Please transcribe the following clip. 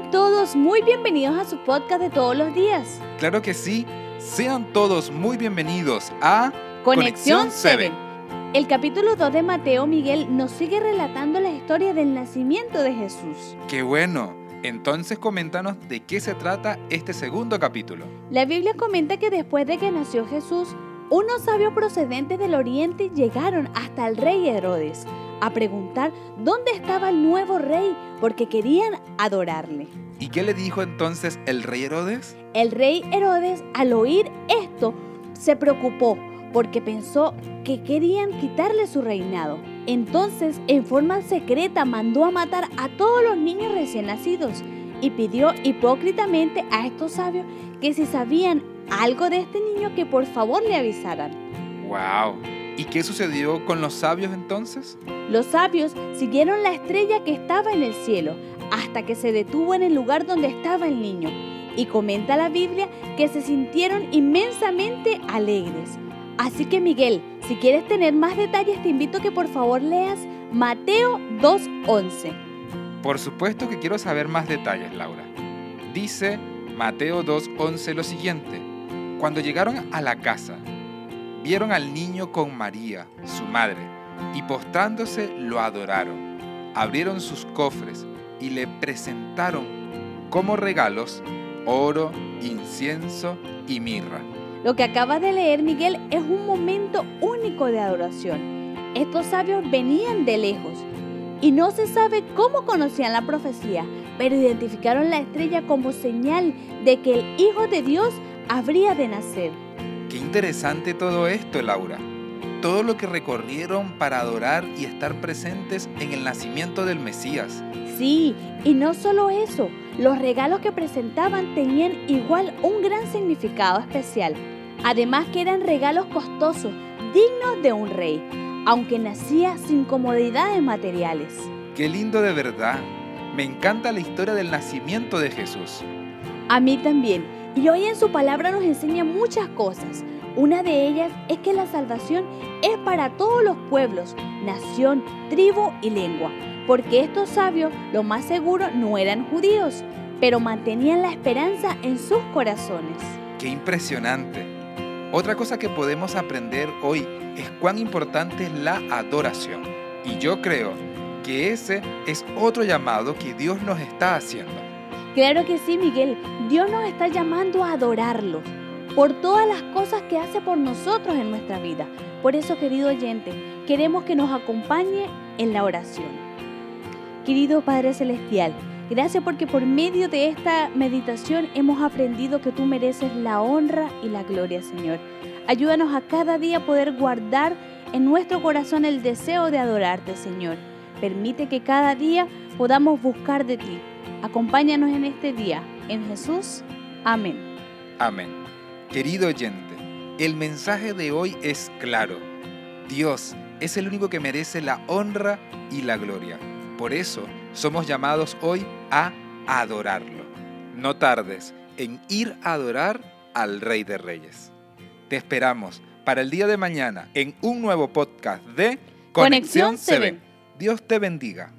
Sean todos muy bienvenidos a su podcast de todos los días. Claro que sí. Sean todos muy bienvenidos a Conexión 7. El capítulo 2 de Mateo Miguel nos sigue relatando la historia del nacimiento de Jesús. ¡Qué bueno! Entonces coméntanos de qué se trata este segundo capítulo. La Biblia comenta que después de que nació Jesús, unos sabios procedentes del oriente llegaron hasta el rey Herodes a preguntar dónde estaba el nuevo rey porque querían adorarle. ¿Y qué le dijo entonces el rey Herodes? El rey Herodes al oír esto se preocupó porque pensó que querían quitarle su reinado. Entonces, en forma secreta, mandó a matar a todos los niños recién nacidos y pidió hipócritamente a estos sabios que si sabían algo de este niño que por favor le avisaran. ¡Wow! ¿Y qué sucedió con los sabios entonces? Los sabios siguieron la estrella que estaba en el cielo hasta que se detuvo en el lugar donde estaba el niño. Y comenta la Biblia que se sintieron inmensamente alegres. Así que Miguel, si quieres tener más detalles, te invito a que por favor leas Mateo 2.11. Por supuesto que quiero saber más detalles, Laura. Dice Mateo 2.11 lo siguiente. Cuando llegaron a la casa, vieron al niño con María, su madre, y postrándose lo adoraron. Abrieron sus cofres y le presentaron como regalos oro, incienso y mirra. Lo que acabas de leer, Miguel, es un momento único de adoración. Estos sabios venían de lejos y no se sabe cómo conocían la profecía, pero identificaron la estrella como señal de que el Hijo de Dios habría de nacer. Qué interesante todo esto, Laura. Todo lo que recorrieron para adorar y estar presentes en el nacimiento del Mesías. Sí, y no solo eso, los regalos que presentaban tenían igual un gran significado especial. Además que eran regalos costosos, dignos de un rey, aunque nacía sin comodidades materiales. Qué lindo de verdad. Me encanta la historia del nacimiento de Jesús. A mí también. Y hoy en su palabra nos enseña muchas cosas. Una de ellas es que la salvación es para todos los pueblos, nación, tribu y lengua, porque estos sabios lo más seguro no eran judíos, pero mantenían la esperanza en sus corazones. ¡Qué impresionante! Otra cosa que podemos aprender hoy es cuán importante es la adoración. Y yo creo que ese es otro llamado que Dios nos está haciendo. Claro que sí, Miguel. Dios nos está llamando a adorarlo por todas las cosas que hace por nosotros en nuestra vida. Por eso, querido oyente, queremos que nos acompañe en la oración. Querido Padre Celestial, gracias porque por medio de esta meditación hemos aprendido que tú mereces la honra y la gloria, Señor. Ayúdanos a cada día poder guardar en nuestro corazón el deseo de adorarte, Señor. Permite que cada día podamos buscar de ti. Acompáñanos en este día. En Jesús. Amén. Amén. Querido oyente, el mensaje de hoy es claro. Dios es el único que merece la honra y la gloria. Por eso somos llamados hoy a adorarlo. No tardes en ir a adorar al Rey de Reyes. Te esperamos para el día de mañana en un nuevo podcast de Conexión 7. Dios te bendiga.